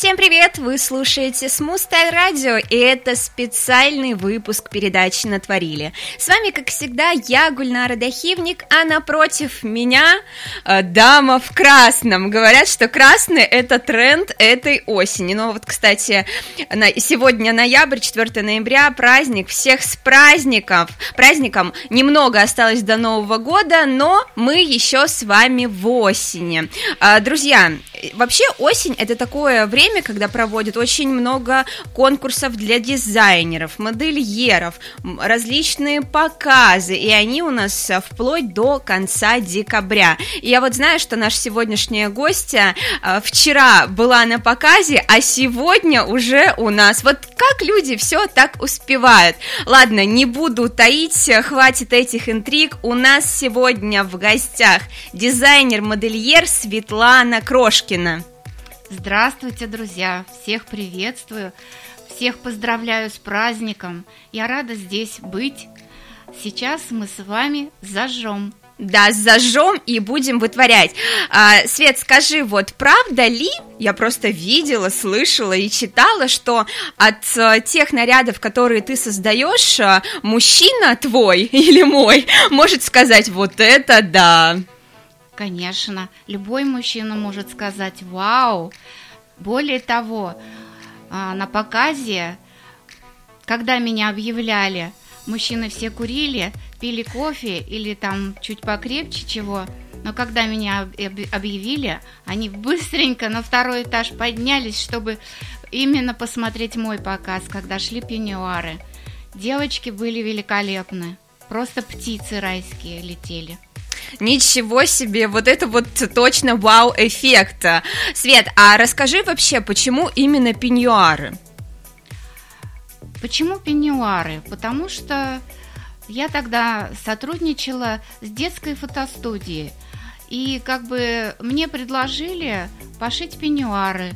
Всем привет! Вы слушаете Style Radio, и это специальный выпуск передачи «Натворили». С вами, как всегда, я, Гульнара Дахивник, а напротив меня э, дама в красном. Говорят, что красный – это тренд этой осени. Ну вот, кстати, на, сегодня ноябрь, 4 ноября, праздник. Всех с праздником! Праздником немного осталось до Нового года, но мы еще с вами в осени. Э, друзья, вообще осень – это такое время, время, когда проводят очень много конкурсов для дизайнеров, модельеров, различные показы, и они у нас вплоть до конца декабря. И я вот знаю, что наша сегодняшняя гостья э, вчера была на показе, а сегодня уже у нас. Вот как люди все так успевают? Ладно, не буду таить, хватит этих интриг. У нас сегодня в гостях дизайнер-модельер Светлана Крошкина. Здравствуйте, друзья! Всех приветствую, всех поздравляю с праздником. Я рада здесь быть. Сейчас мы с вами зажжем. Да, зажжем и будем вытворять. А, Свет, скажи, вот правда ли, я просто видела, слышала и читала, что от а, тех нарядов, которые ты создаешь, а, мужчина твой или мой может сказать вот это да. Конечно, любой мужчина может сказать «Вау!». Более того, а, на показе, когда меня объявляли, мужчины все курили, пили кофе или там чуть покрепче чего, но когда меня объявили, они быстренько на второй этаж поднялись, чтобы именно посмотреть мой показ, когда шли пеньюары. Девочки были великолепны, просто птицы райские летели. Ничего себе, вот это вот точно вау-эффект. Свет, а расскажи вообще, почему именно пеньюары? Почему пеньюары? Потому что я тогда сотрудничала с детской фотостудией, и как бы мне предложили пошить пеньюары.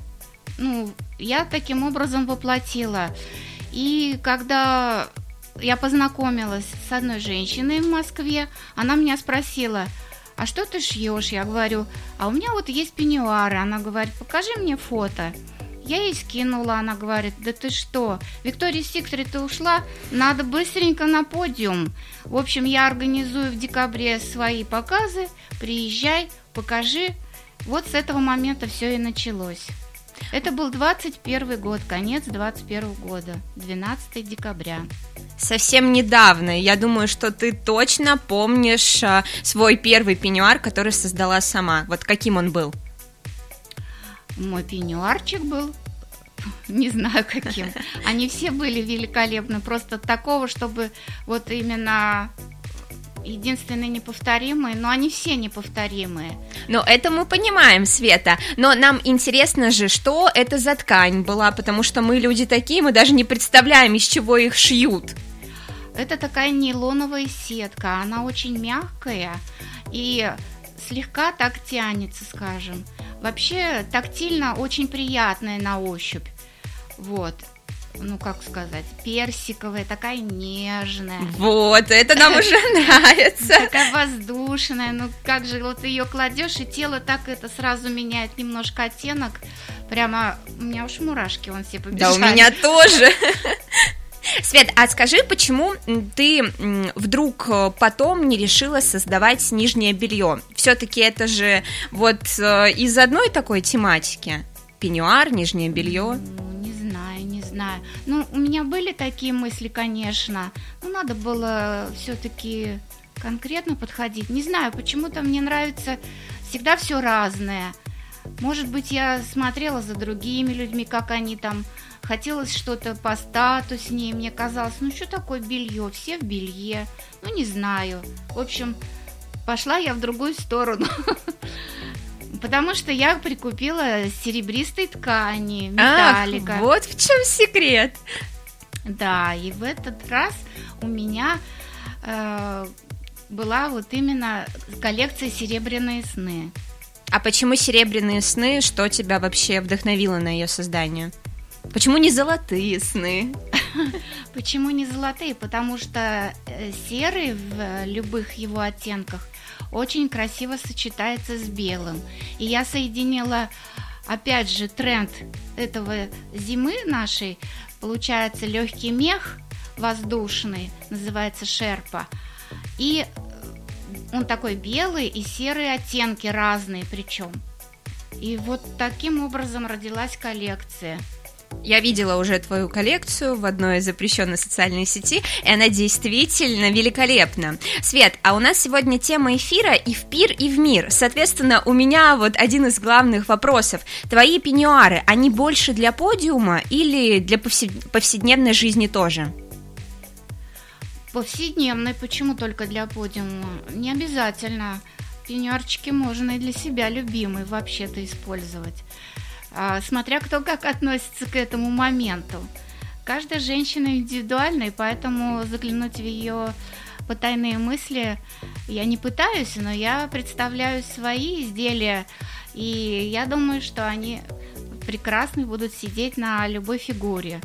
Ну, я таким образом воплотила. И когда я познакомилась с одной женщиной в Москве. Она меня спросила, а что ты шьешь? Я говорю, а у меня вот есть пеньюары. Она говорит, покажи мне фото. Я ей скинула, она говорит, да ты что, Виктория Сикторе ты ушла, надо быстренько на подиум. В общем, я организую в декабре свои показы, приезжай, покажи. Вот с этого момента все и началось. Это был 21 год, конец 21 года, 12 декабря совсем недавно. Я думаю, что ты точно помнишь а, свой первый пеньюар, который создала сама. Вот каким он был? Мой пеньюарчик был не знаю каким. Они все были великолепны, просто такого, чтобы вот именно единственные неповторимые, но они все неповторимые. Но это мы понимаем, Света. Но нам интересно же, что это за ткань была, потому что мы люди такие, мы даже не представляем, из чего их шьют. Это такая нейлоновая сетка, она очень мягкая и слегка так тянется, скажем. Вообще тактильно очень приятная на ощупь. Вот ну как сказать, персиковая, такая нежная. Вот, это нам уже нравится. Такая воздушная, ну как же, вот ее кладешь, и тело так это сразу меняет немножко оттенок. Прямо, у меня уж мурашки вон все побежали. Да, у меня тоже. Свет, а скажи, почему ты вдруг э, потом не решила создавать нижнее белье? Все-таки это же вот э, из одной такой тематики. Пеньюар, нижнее белье знаю. Ну, у меня были такие мысли, конечно. Но надо было все-таки конкретно подходить. Не знаю, почему-то мне нравится всегда все разное. Может быть, я смотрела за другими людьми, как они там хотелось что-то по статуснее. Мне казалось, ну что такое белье? Все в белье. Ну, не знаю. В общем, пошла я в другую сторону. Потому что я прикупила серебристой ткани, металлика. Ах, вот в чем секрет. Да, и в этот раз у меня э, была вот именно коллекция серебряные сны. А почему серебряные сны? Что тебя вообще вдохновило на ее создание? Почему не золотые сны? Почему не золотые? Потому что э, серый в любых его оттенках очень красиво сочетается с белым. И я соединила, опять же, тренд этого зимы нашей. Получается легкий мех воздушный, называется шерпа. И он такой белый и серые оттенки разные причем. И вот таким образом родилась коллекция. Я видела уже твою коллекцию в одной из запрещенной социальной сети, и она действительно великолепна. Свет, а у нас сегодня тема эфира и в пир, и в мир. Соответственно, у меня вот один из главных вопросов. Твои пеньюары, они больше для подиума или для повседневной жизни тоже? Повседневной, почему только для подиума? Не обязательно. Пеньюарчики можно и для себя любимый вообще-то использовать. А, смотря кто как относится к этому моменту. Каждая женщина индивидуальна, и поэтому заглянуть в ее потайные мысли я не пытаюсь, но я представляю свои изделия, и я думаю, что они прекрасно будут сидеть на любой фигуре.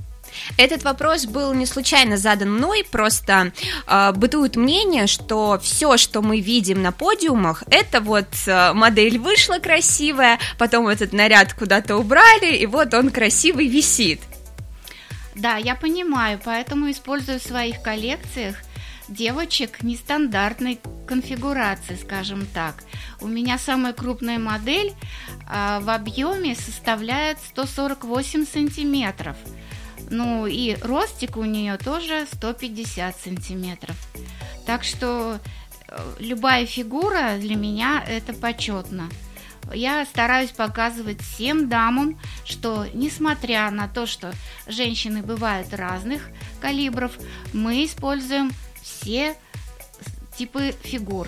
Этот вопрос был не случайно задан мной, просто э, бытует мнение, что все, что мы видим на подиумах, это вот э, модель вышла красивая, потом этот наряд куда-то убрали, и вот он красивый висит. Да, я понимаю, поэтому использую в своих коллекциях девочек нестандартной конфигурации, скажем так. У меня самая крупная модель э, в объеме составляет 148 сантиметров – ну и ростик у нее тоже 150 сантиметров. Так что э, любая фигура для меня это почетно. Я стараюсь показывать всем дамам, что несмотря на то, что женщины бывают разных калибров, мы используем все типы фигур.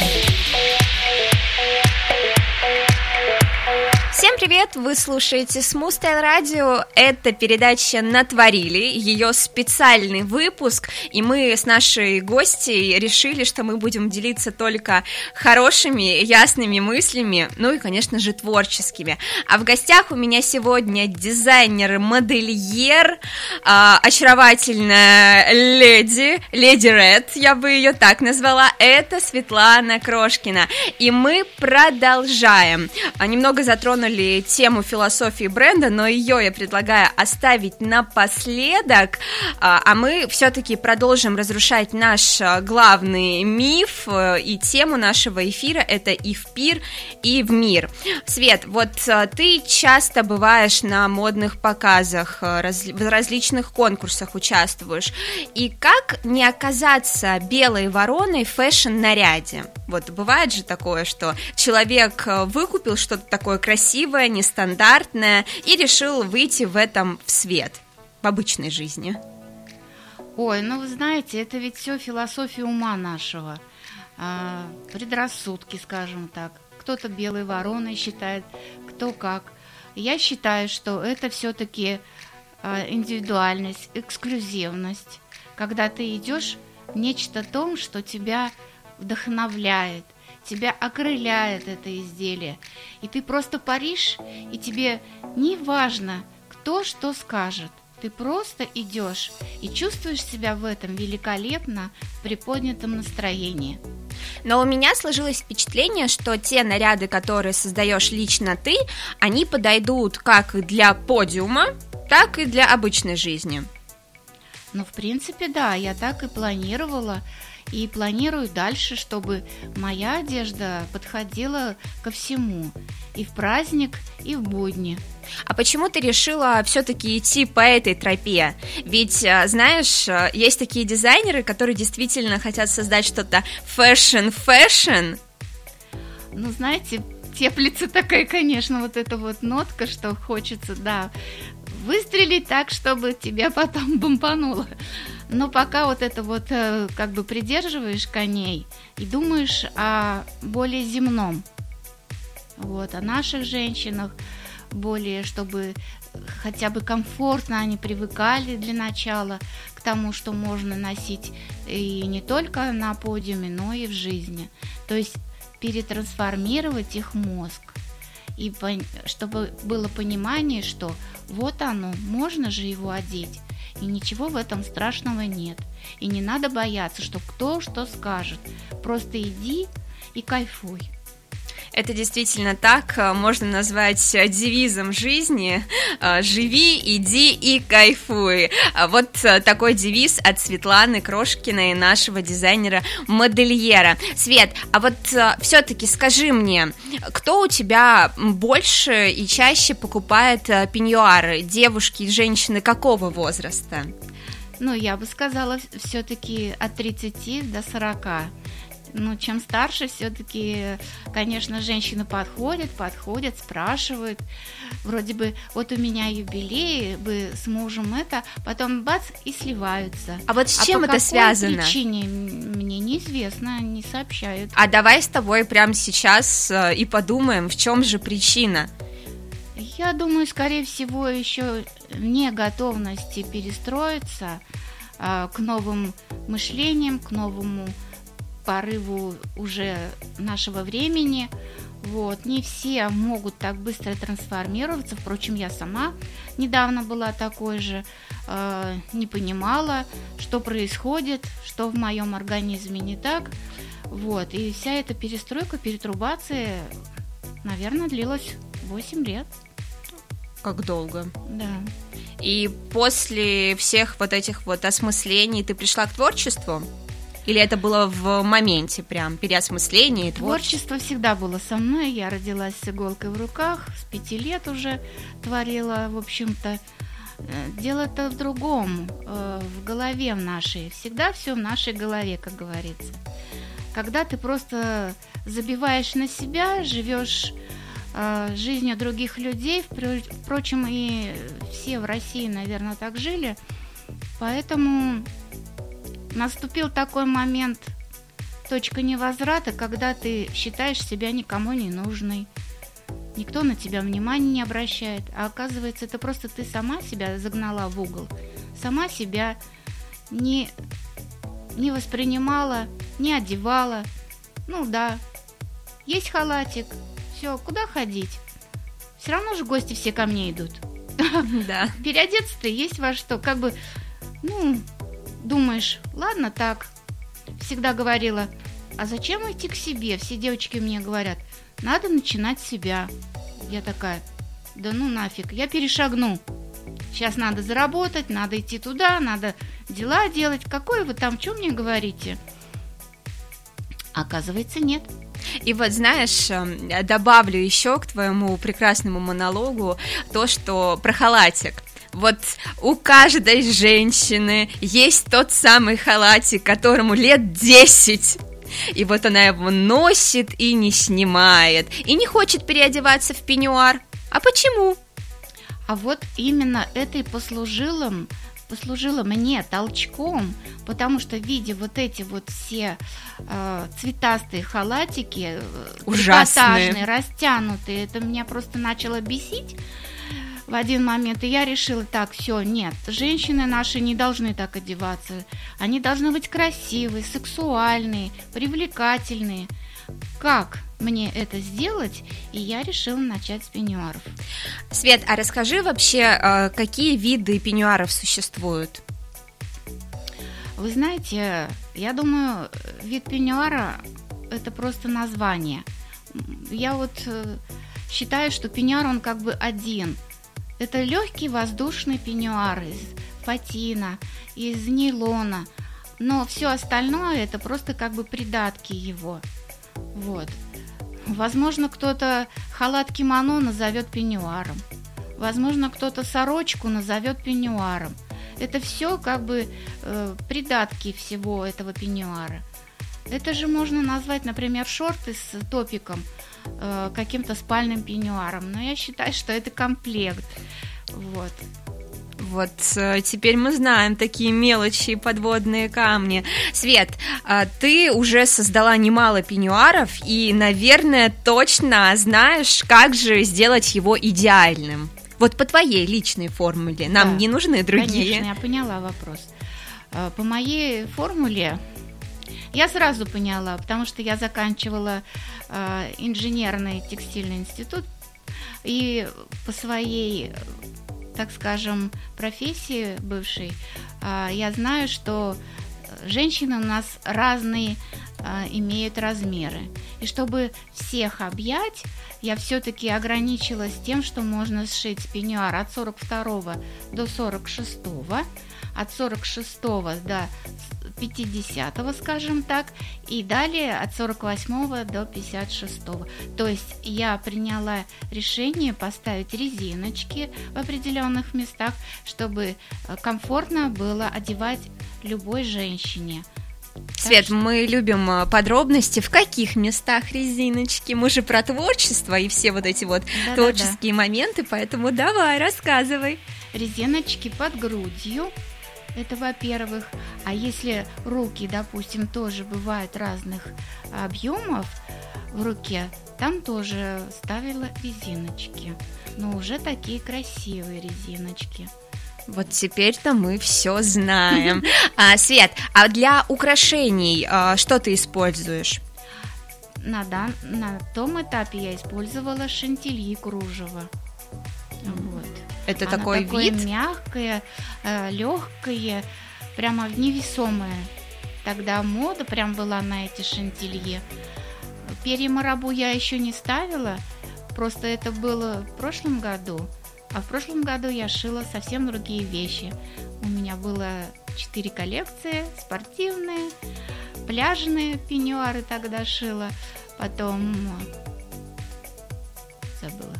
Всем привет! Вы слушаете Смустайл Радио. Это передача «Натворили», ее специальный выпуск, и мы с нашей гостьей решили, что мы будем делиться только хорошими, ясными мыслями, ну и, конечно же, творческими. А в гостях у меня сегодня дизайнер-модельер, а, очаровательная леди, леди Ред, я бы ее так назвала, это Светлана Крошкина. И мы продолжаем. А, немного затронули затронули тему философии бренда, но ее я предлагаю оставить напоследок, а, а мы все-таки продолжим разрушать наш а, главный миф э, и тему нашего эфира это и в пир, и в мир. Свет, вот а, ты часто бываешь на модных показах, раз, в различных конкурсах участвуешь, и как не оказаться белой вороной в фэшн-наряде? Вот бывает же такое, что человек выкупил что-то такое красивое, красивое, нестандартное, и решил выйти в этом в свет, в обычной жизни? Ой, ну вы знаете, это ведь все философия ума нашего, а, предрассудки, скажем так. Кто-то белой вороной считает, кто как. Я считаю, что это все-таки а, индивидуальность, эксклюзивность, когда ты идешь нечто том, что тебя вдохновляет – тебя окрыляет это изделие. И ты просто паришь, и тебе не важно, кто что скажет. Ты просто идешь и чувствуешь себя в этом великолепно в приподнятом настроении. Но у меня сложилось впечатление, что те наряды, которые создаешь лично ты, они подойдут как для подиума, так и для обычной жизни. Ну, в принципе, да, я так и планировала. И планирую дальше, чтобы моя одежда подходила ко всему. И в праздник, и в будни. А почему ты решила все-таки идти по этой тропе? Ведь, а, знаешь, а, есть такие дизайнеры, которые действительно хотят создать что-то fashion-fashion. Ну, знаете, теплится такая, конечно, вот эта вот нотка, что хочется, да, выстрелить так, чтобы тебя потом бомбануло. Но пока вот это вот э, как бы придерживаешь коней и думаешь о более земном, вот, о наших женщинах, более, чтобы хотя бы комфортно они привыкали для начала к тому, что можно носить и не только на подиуме, но и в жизни. То есть перетрансформировать их мозг. И чтобы было понимание, что вот оно, можно же его одеть, и ничего в этом страшного нет. И не надо бояться, что кто что скажет. Просто иди и кайфуй. Это действительно так, э, можно назвать э, девизом жизни э, «Живи, иди и кайфуй». А вот такой девиз от Светланы Крошкиной, нашего дизайнера-модельера. Свет, а вот все-таки скажи мне, кто у тебя больше и чаще покупает пеньюары? Девушки и женщины какого возраста? Ну, я бы сказала, все-таки от 30 до 40 ну, чем старше, все-таки, конечно, женщины подходят, подходят, спрашивают. Вроде бы, вот у меня юбилей, бы с мужем это, потом бац, и сливаются. А вот с а чем а по это связано? причине мне неизвестно, не сообщают. А давай с тобой прямо сейчас э, и подумаем, в чем же причина. Я думаю, скорее всего, еще не готовности перестроиться а, к новым мышлениям, к новому порыву уже нашего времени. Вот. Не все могут так быстро трансформироваться. Впрочем, я сама недавно была такой же, э, не понимала, что происходит, что в моем организме не так. Вот. И вся эта перестройка, перетрубация, наверное, длилась 8 лет. Как долго? Да. И после всех вот этих вот осмыслений ты пришла к творчеству? Или это было в моменте прям переосмысления и творчество? Творчество всегда было со мной. Я родилась с иголкой в руках, с пяти лет уже творила, в общем-то. Э, дело-то в другом, э, в голове в нашей. Всегда все в нашей голове, как говорится. Когда ты просто забиваешь на себя, живешь э, жизнью других людей, впрочем, и все в России, наверное, так жили, поэтому наступил такой момент, точка невозврата, когда ты считаешь себя никому не нужной. Никто на тебя внимания не обращает, а оказывается, это просто ты сама себя загнала в угол, сама себя не, не воспринимала, не одевала. Ну да, есть халатик, все, куда ходить? Все равно же гости все ко мне идут. Да. Переодеться-то есть во что. Как бы, ну, Думаешь, ладно так. Всегда говорила, а зачем идти к себе? Все девочки мне говорят, надо начинать с себя. Я такая, да ну нафиг, я перешагну. Сейчас надо заработать, надо идти туда, надо дела делать. Какое вы там, что мне говорите? Оказывается, нет. И вот знаешь, эм, добавлю еще к твоему прекрасному монологу то, что про халатик. Вот у каждой женщины есть тот самый халатик, которому лет 10. И вот она его носит и не снимает, и не хочет переодеваться в пеньюар. А почему? А вот именно это и послужило, послужило мне толчком, потому что видя вот эти вот все э, цветастые халатики, э, ужасные, растянутые, это меня просто начало бесить в один момент, и я решила, так, все, нет, женщины наши не должны так одеваться, они должны быть красивые, сексуальные, привлекательные. Как мне это сделать? И я решила начать с пеньюаров. Свет, а расскажи вообще, а, какие виды пеньюаров существуют? Вы знаете, я думаю, вид пеньюара – это просто название. Я вот э, считаю, что пеньюар, он как бы один – это легкий воздушный пеньюар из патина, из нейлона, но все остальное это просто как бы придатки его. Вот. Возможно, кто-то халат кимоно назовет пеньюаром. Возможно, кто-то сорочку назовет пеньюаром. Это все как бы э, придатки всего этого пеньюара. Это же можно назвать, например, шорты с топиком – э, каким-то спальным пеньюаром. Но я считаю, что это комплект. Вот. Вот э, теперь мы знаем такие мелочи подводные камни. Свет, а ты уже создала немало пеньюаров и, наверное, точно знаешь, как же сделать его идеальным. Вот по твоей личной формуле. Нам да, не нужны другие. Конечно, я поняла вопрос. Э, по моей формуле я сразу поняла, потому что я заканчивала э, инженерный текстильный институт и по своей так скажем, профессии бывшей, а, я знаю, что женщины у нас разные а, имеют размеры. И чтобы всех объять, я все-таки ограничилась тем, что можно сшить пеньюар от 42 до 46, от 46 до 50, скажем так, и далее от 48 до 56. То есть я приняла решение поставить резиночки в определенных местах, чтобы э, комфортно было одевать любой женщине. Свет, что... мы любим э, подробности. В каких местах резиночки? Мы же про творчество и все вот эти вот да, творческие да, да. моменты, поэтому давай, рассказывай. Резиночки под грудью, это во-первых. А если руки, допустим, тоже бывают разных объемов в руке, там тоже ставила резиночки. Но уже такие красивые резиночки. Вот теперь-то мы все знаем. А, Свет, а для украшений а, что ты используешь? На, да, на том этапе я использовала шантильи кружево. Вот. Это Она такой такое вид? мягкое, э, легкое, прямо невесомое. Тогда мода прям была на эти шантилье. Перья марабу я еще не ставила, просто это было в прошлом году. А в прошлом году я шила совсем другие вещи. У меня было четыре коллекции, спортивные, пляжные пеньюары тогда шила, потом забыла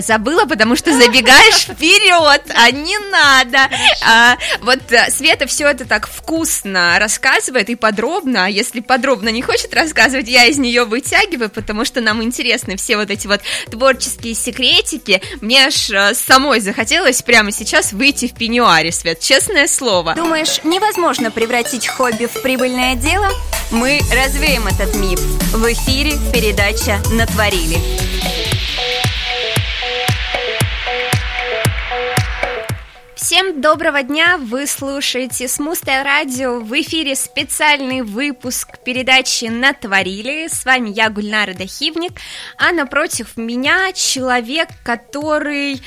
забыла, потому что забегаешь вперед, а не надо. А, вот э, Света все это так вкусно рассказывает и подробно. А если подробно не хочет рассказывать, я из нее вытягиваю, потому что нам интересны все вот эти вот творческие секретики. Мне аж э, самой захотелось прямо сейчас выйти в пеньюаре, Свет, честное слово. Думаешь, невозможно превратить хобби в прибыльное дело? Мы развеем этот миф. В эфире передача «Натворили». Всем доброго дня! Вы слушаете Смустая радио. В эфире специальный выпуск передачи «Натворили». С вами я, Гульнара Дахивник, а напротив меня человек, который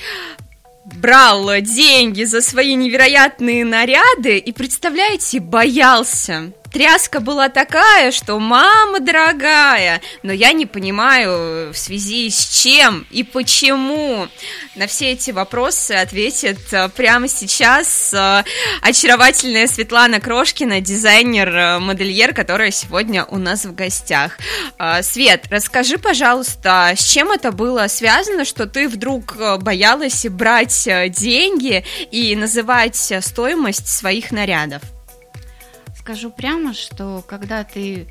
брал деньги за свои невероятные наряды и, представляете, боялся тряска была такая, что мама дорогая, но я не понимаю в связи с чем и почему. На все эти вопросы ответит э, прямо сейчас э, очаровательная Светлана Крошкина, дизайнер-модельер, которая сегодня у нас в гостях. Э, Свет, расскажи, пожалуйста, с чем это было связано, что ты вдруг боялась брать деньги и называть стоимость своих нарядов? Скажу прямо, что когда ты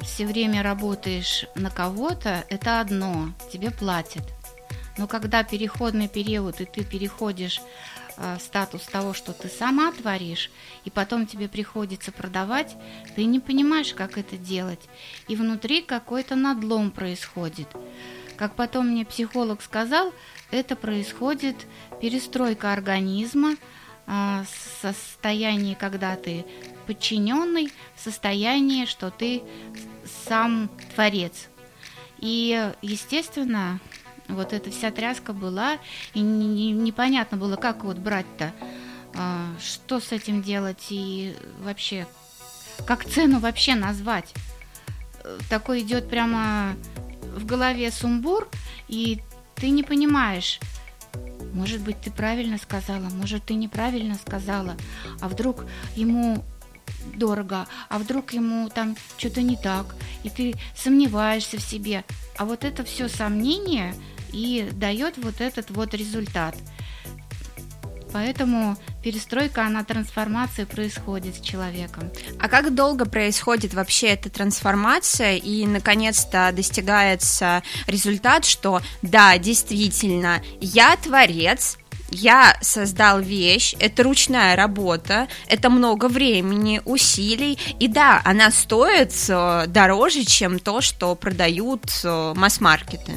все время работаешь на кого-то, это одно, тебе платят. Но когда переходный период, и ты переходишь э, статус того, что ты сама творишь, и потом тебе приходится продавать, ты не понимаешь, как это делать. И внутри какой-то надлом происходит. Как потом мне психолог сказал, это происходит перестройка организма, э, состояние, когда ты подчиненный состояние, что ты сам творец. И, естественно, вот эта вся тряска была, и не, непонятно было, как вот брать-то, а, что с этим делать и вообще, как цену вообще назвать. Такой идет прямо в голове сумбур, и ты не понимаешь, может быть, ты правильно сказала, может, ты неправильно сказала, а вдруг ему дорого, а вдруг ему там что-то не так, и ты сомневаешься в себе. А вот это все сомнение и дает вот этот вот результат. Поэтому перестройка, она трансформация происходит с человеком. А как долго происходит вообще эта трансформация и наконец-то достигается результат, что да, действительно, я творец, я создал вещь, это ручная работа, это много времени, усилий, и да, она стоит э, дороже, чем то, что продают э, масс-маркеты.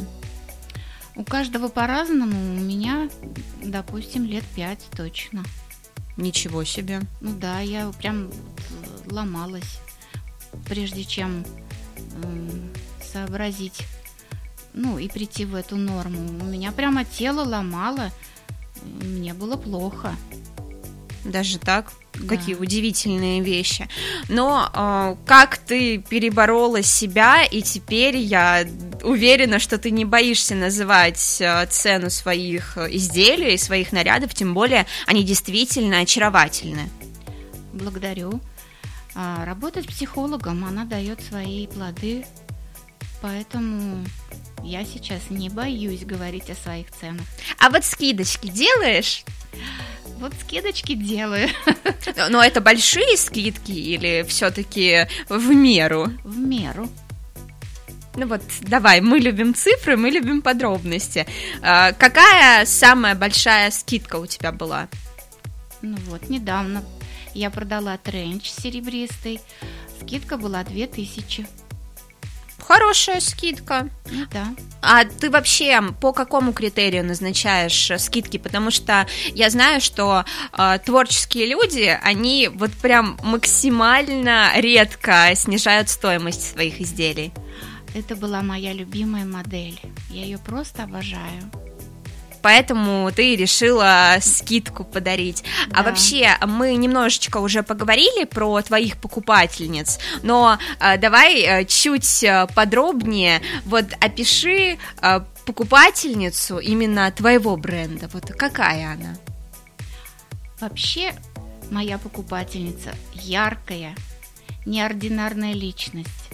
У каждого по-разному. У меня, допустим, лет пять точно. Ничего себе. Ну да, я прям ломалась, прежде чем э, сообразить, ну и прийти в эту норму. У меня прямо тело ломало, мне было плохо. Даже так? Какие да. удивительные вещи. Но э, как ты переборола себя, и теперь я уверена, что ты не боишься называть э, цену своих изделий, своих нарядов, тем более они действительно очаровательны. Благодарю. А, работать психологом, она дает свои плоды, поэтому я сейчас не боюсь говорить о своих ценах. А вот скидочки делаешь? Вот скидочки делаю. Но это большие скидки или все-таки в меру? В меру. Ну вот, давай, мы любим цифры, мы любим подробности. А, какая самая большая скидка у тебя была? Ну вот, недавно я продала тренч серебристый. Скидка была 2000. Хорошая скидка. Ну да. А ты вообще по какому критерию назначаешь скидки? Потому что я знаю, что э, творческие люди, они вот прям максимально редко снижают стоимость своих изделий. Это была моя любимая модель. Я ее просто обожаю поэтому ты решила скидку подарить. А да. А вообще, мы немножечко уже поговорили про твоих покупательниц, но э, давай э, чуть э, подробнее, вот опиши э, покупательницу именно твоего бренда, вот какая она? Вообще, моя покупательница яркая, неординарная личность.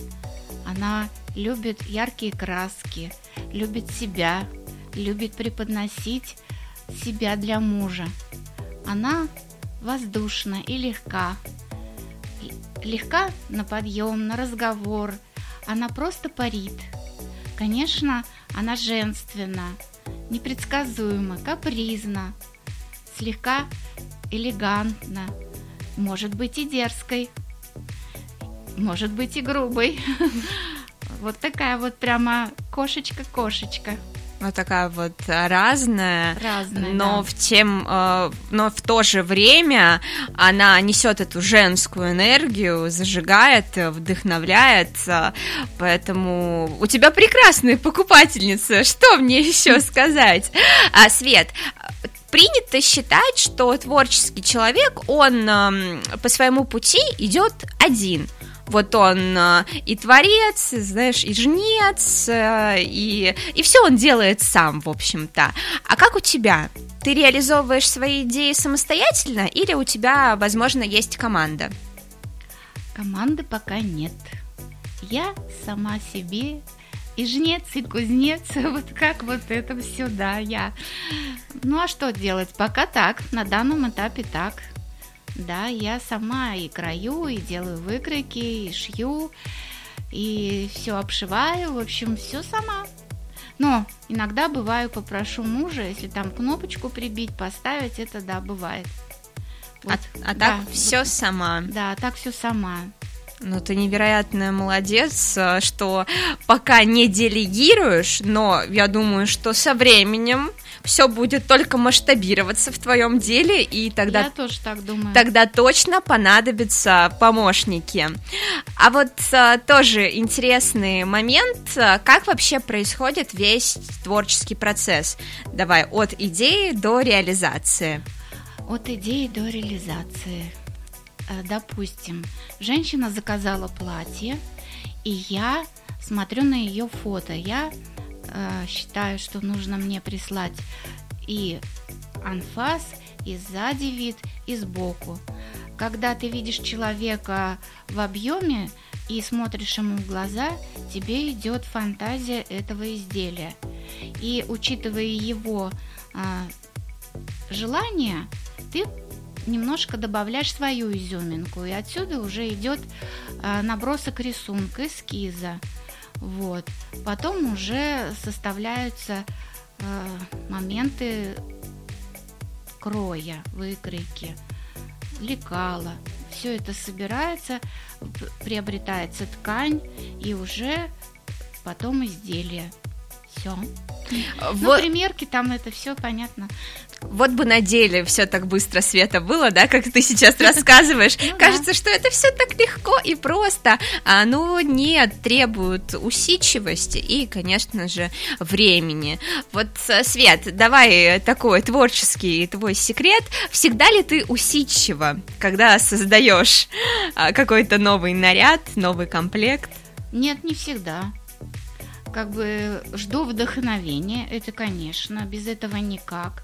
Она любит яркие краски, любит себя, любит преподносить себя для мужа. Она воздушна и легка. Легка на подъем, на разговор. Она просто парит. Конечно, она женственна, непредсказуема, капризна, слегка элегантна, может быть и дерзкой, может быть и грубой. Вот такая вот прямо кошечка-кошечка вот такая вот разная, разная но да. в тем, э, но в то же время она несет эту женскую энергию, зажигает, вдохновляет, поэтому у тебя прекрасная покупательница, что мне еще сказать? А, Свет, принято считать, что творческий человек, он э, по своему пути идет один – вот он э, и творец, знаешь, и жнец, э, и, и все он делает сам, в общем-то. А как у тебя? Ты реализовываешь свои идеи самостоятельно или у тебя, возможно, есть команда? Команды пока нет. Я сама себе и жнец, и кузнец, вот как вот это все, да, я. Ну а что делать? Пока так, на данном этапе так. Да, я сама и краю, и делаю выкройки, и шью, и все обшиваю, в общем, все сама. Но иногда бываю попрошу мужа, если там кнопочку прибить, поставить, это да, бывает. Вот, а, а да, так все вот, сама. Да, так все сама. Ну, ты невероятная молодец, э, что пока не делегируешь, но я думаю, что со временем все будет только масштабироваться в твоем деле, и тогда... Я тоже так думаю. Тогда точно понадобятся помощники. А вот а, тоже интересный момент, как вообще происходит весь творческий процесс? Давай, от идеи до реализации. От идеи до реализации. Э, допустим, женщина заказала платье, и я смотрю на ее фото. Я э, считаю, что нужно мне прислать и анфас, и сзади вид, и сбоку. Когда ты видишь человека в объеме и смотришь ему в глаза, тебе идет фантазия этого изделия. И учитывая его э, желание, ты немножко добавляешь свою изюминку, и отсюда уже идет э, набросок рисунка, эскиза. Вот. Потом уже составляются э, моменты кроя, выкройки, лекала. Все это собирается, приобретается ткань и уже потом изделие. Все. Вот. Ну, примерки там это все понятно. Вот бы на деле все так быстро, Света, было, да, как ты сейчас рассказываешь. Ну, Кажется, что это все так легко и просто. А ну нет, требует усидчивости и, конечно же, времени. Вот, э, Свет, давай такой творческий твой секрет. Всегда ли ты усидчива, когда создаешь а, какой-то новый наряд, новый комплект? Нет, не всегда как бы жду вдохновения, это, конечно, без этого никак.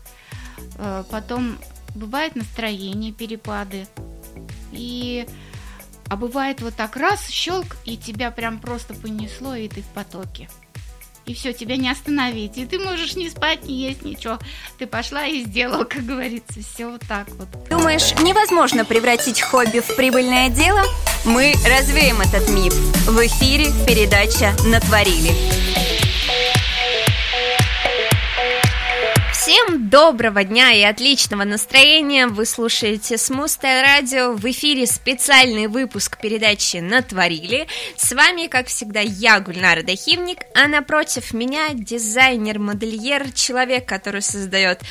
Э, потом бывает настроение, перепады. И а бывает вот так раз, щелк, и тебя прям просто понесло, и ты в потоке и все, тебя не остановить. И ты можешь не спать, не есть ничего. Ты пошла и сделал, как говорится, все вот так вот. Думаешь, невозможно превратить хобби в прибыльное дело? Мы развеем этот миф. В эфире передача «Натворили». Всем доброго дня и отличного настроения! Вы слушаете Смустая радио. В эфире специальный выпуск передачи «Натворили». С вами, как всегда, я, Гульнара Дахивник, а напротив меня дизайнер-модельер, человек, который создает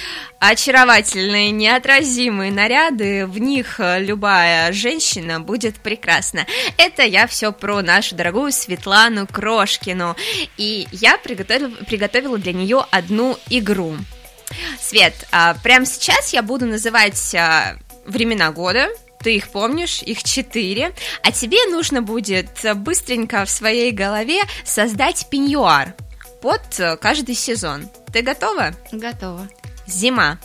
очаровательные, неотразимые наряды. В них любая женщина будет прекрасна. Это я все про нашу дорогую Светлану Крошкину. И я приготовила, приготовила для нее одну игру. Свет, а, прямо сейчас я буду называть а, времена года, ты их помнишь, их четыре, а тебе нужно будет быстренько в своей голове создать пеньюар под а, каждый сезон. Ты готова? Готова. Зима.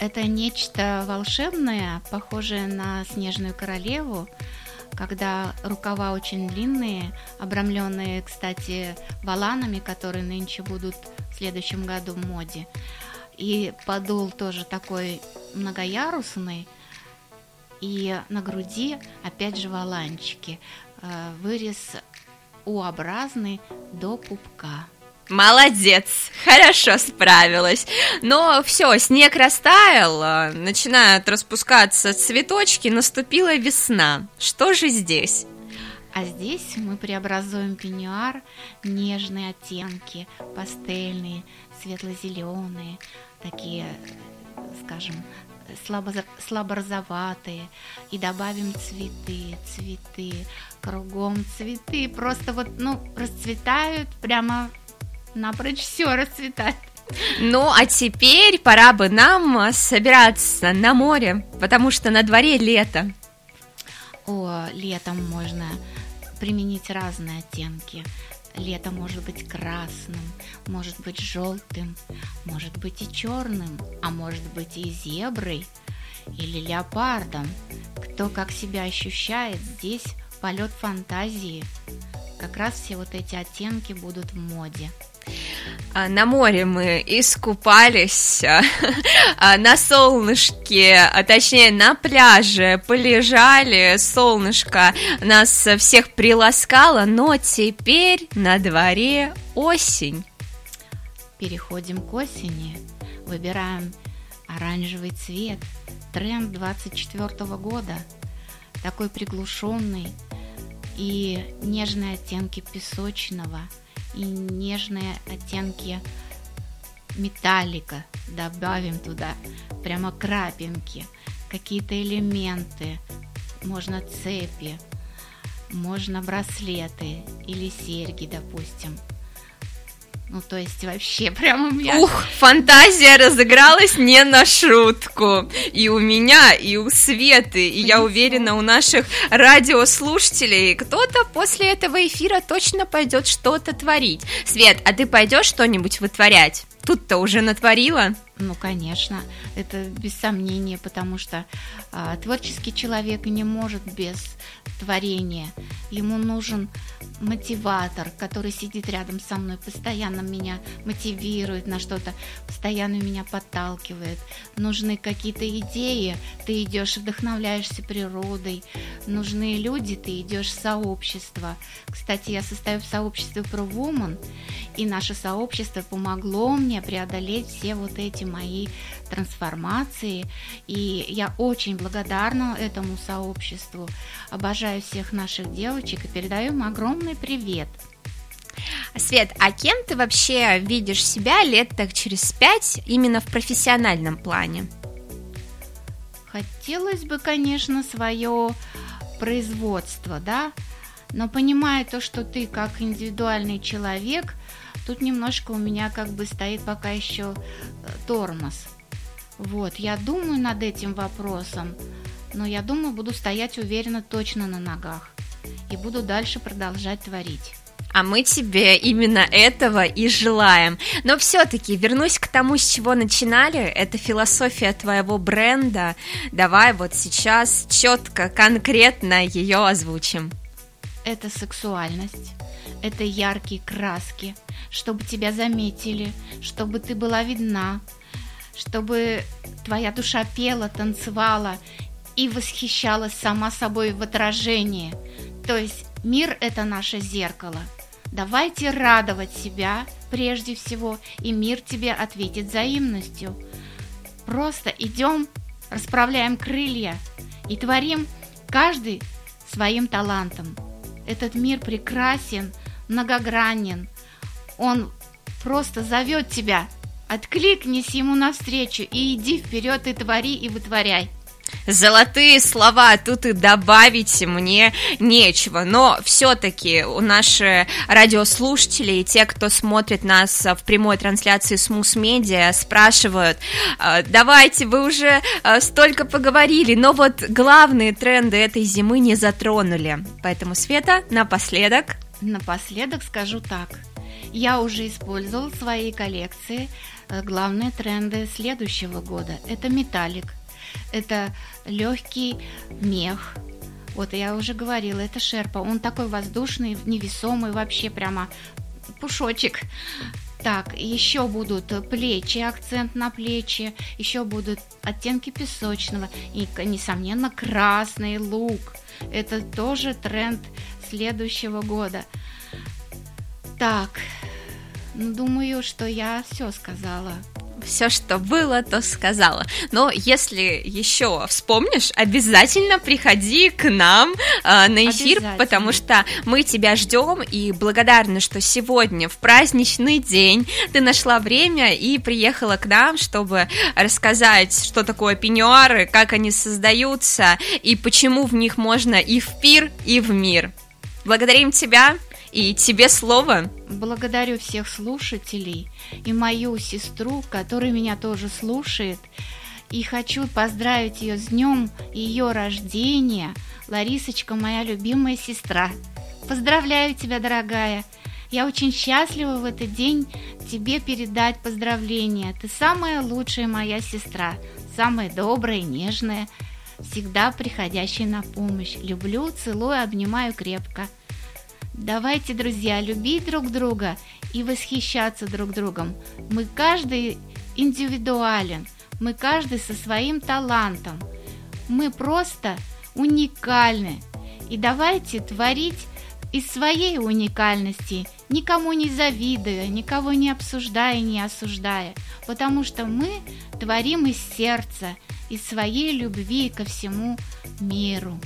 Это нечто волшебное, похожее на снежную королеву, когда рукава очень длинные, обрамленные, кстати, валанами, которые нынче будут в следующем году в моде. И подол тоже такой многоярусный, и на груди опять же валанчики. Э, вырез У-образный до пупка. Молодец, хорошо справилась. Но все, снег растаял, а, начинают распускаться цветочки, наступила весна. Что же здесь? А здесь мы преобразуем пеньюар, нежные оттенки, пастельные, светло-зеленые, такие, скажем, слабо, слабо розоватые, и добавим цветы, цветы, кругом цветы, просто вот, ну, расцветают прямо напрочь все расцветает. Ну, а теперь пора бы нам собираться на море, потому что на дворе лето. О, летом можно применить разные оттенки. Лето может быть красным, может быть желтым, может быть и черным, а может быть и зеброй или леопардом. Кто как себя ощущает, здесь полет фантазии. Как раз все вот эти оттенки будут в моде. А, на море мы искупались, а, а, на солнышке, а точнее на пляже полежали, солнышко нас всех приласкало, но теперь на дворе осень. Переходим к осени, выбираем оранжевый цвет, тренд 24 года, такой приглушенный и нежные оттенки песочного – и нежные оттенки металлика. Добавим туда, прямо крапинки, какие-то элементы, можно цепи, можно браслеты или серьги, допустим – ну, то есть вообще прямо у меня... Ух, фантазия разыгралась не на шутку. И у меня, и у Светы, и я уверена, у наших радиослушателей. Кто-то после этого эфира точно пойдет что-то творить. Свет, а ты пойдешь что-нибудь вытворять? Тут-то уже натворила? Ну, конечно, это без сомнения, потому что а, творческий человек не может без творения. Ему нужен мотиватор, который сидит рядом со мной, постоянно меня мотивирует на что-то, постоянно меня подталкивает. Нужны какие-то идеи, ты идешь, вдохновляешься природой. Нужны люди, ты идешь в сообщество. Кстати, я состою в сообществе Pro Woman, и наше сообщество помогло мне преодолеть все вот эти мои трансформации. И я очень благодарна этому сообществу. Обожаю всех наших девочек и передаю им огромный привет. Свет, а кем ты вообще видишь себя лет так через пять именно в профессиональном плане? Хотелось бы, конечно, свое производство, да, но понимая то, что ты как индивидуальный человек, тут немножко у меня как бы стоит пока еще э, тормоз. Вот, я думаю над этим вопросом, но я думаю, буду стоять уверенно точно на ногах и буду дальше продолжать творить. А мы тебе именно этого и желаем. Но все-таки вернусь к тому, с чего начинали. Это философия твоего бренда. Давай вот сейчас четко, конкретно ее озвучим. Это сексуальность, это яркие краски, чтобы тебя заметили, чтобы ты была видна, чтобы твоя душа пела, танцевала и восхищалась сама собой в отражении. То есть мир – это наше зеркало – Давайте радовать себя прежде всего, и мир тебе ответит взаимностью. Просто идем, расправляем крылья и творим каждый своим талантом. Этот мир прекрасен, многогранен. Он просто зовет тебя. Откликнись ему навстречу и иди вперед и твори и вытворяй. Золотые слова, тут и добавить мне нечего, но все-таки у наши радиослушатели и те, кто смотрит нас в прямой трансляции с Мус Медиа, спрашивают, «А, давайте, вы уже а, столько поговорили, но вот главные тренды этой зимы не затронули. Поэтому, Света, напоследок... Напоследок скажу так. Я уже использовал в своей коллекции э, главные тренды следующего года. Это металлик, это легкий мех. Вот я уже говорила, это шерпа. Он такой воздушный, невесомый, вообще прямо пушочек. Так, еще будут плечи, акцент на плечи, еще будут оттенки песочного и, несомненно, красный лук. Это тоже тренд следующего года. Так, ну, думаю, что я все сказала все, что было, то сказала. Но если еще вспомнишь, обязательно приходи к нам э, на эфир, потому что мы тебя ждем и благодарны, что сегодня в праздничный день ты нашла время и приехала к нам, чтобы рассказать, что такое пеньюары, как они создаются и почему в них можно и в пир, и в мир. Благодарим тебя. И тебе слово. Благодарю всех слушателей и мою сестру, которая меня тоже слушает. И хочу поздравить ее с днем ее рождения. Ларисочка, моя любимая сестра. Поздравляю тебя, дорогая. Я очень счастлива в этот день тебе передать поздравления. Ты самая лучшая моя сестра, самая добрая, нежная, всегда приходящая на помощь. Люблю, целую, обнимаю крепко. Давайте, друзья, любить друг друга и восхищаться друг другом. Мы каждый индивидуален, мы каждый со своим талантом. Мы просто уникальны. И давайте творить из своей уникальности, никому не завидуя, никого не обсуждая, не осуждая, потому что мы творим из сердца, из своей любви ко всему миру.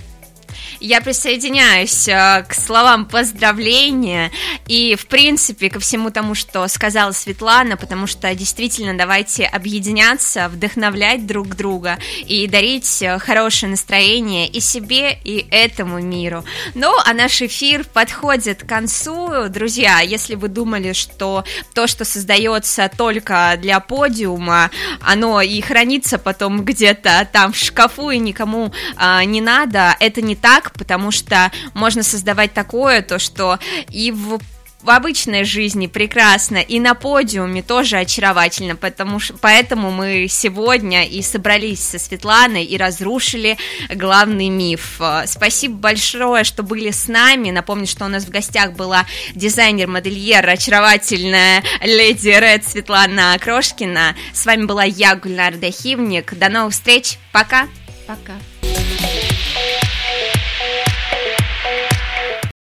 Я присоединяюсь э, к словам поздравления и, в принципе, ко всему тому, что сказала Светлана, потому что действительно давайте объединяться, вдохновлять друг друга и дарить э, хорошее настроение и себе, и этому миру. Ну, а наш эфир подходит к концу. Друзья, если вы думали, что то, что создается только для подиума, оно и хранится потом где-то там в шкафу и никому а, не надо, это не так, потому что можно создавать такое, то что и в в обычной жизни прекрасно, и на подиуме тоже очаровательно, потому, поэтому мы сегодня и собрались со Светланой и разрушили главный миф. Спасибо большое, что были с нами. Напомню, что у нас в гостях была дизайнер-модельер, очаровательная леди Ред Светлана Крошкина. С вами была я, Гульнар Дахивник. До новых встреч. Пока. Пока.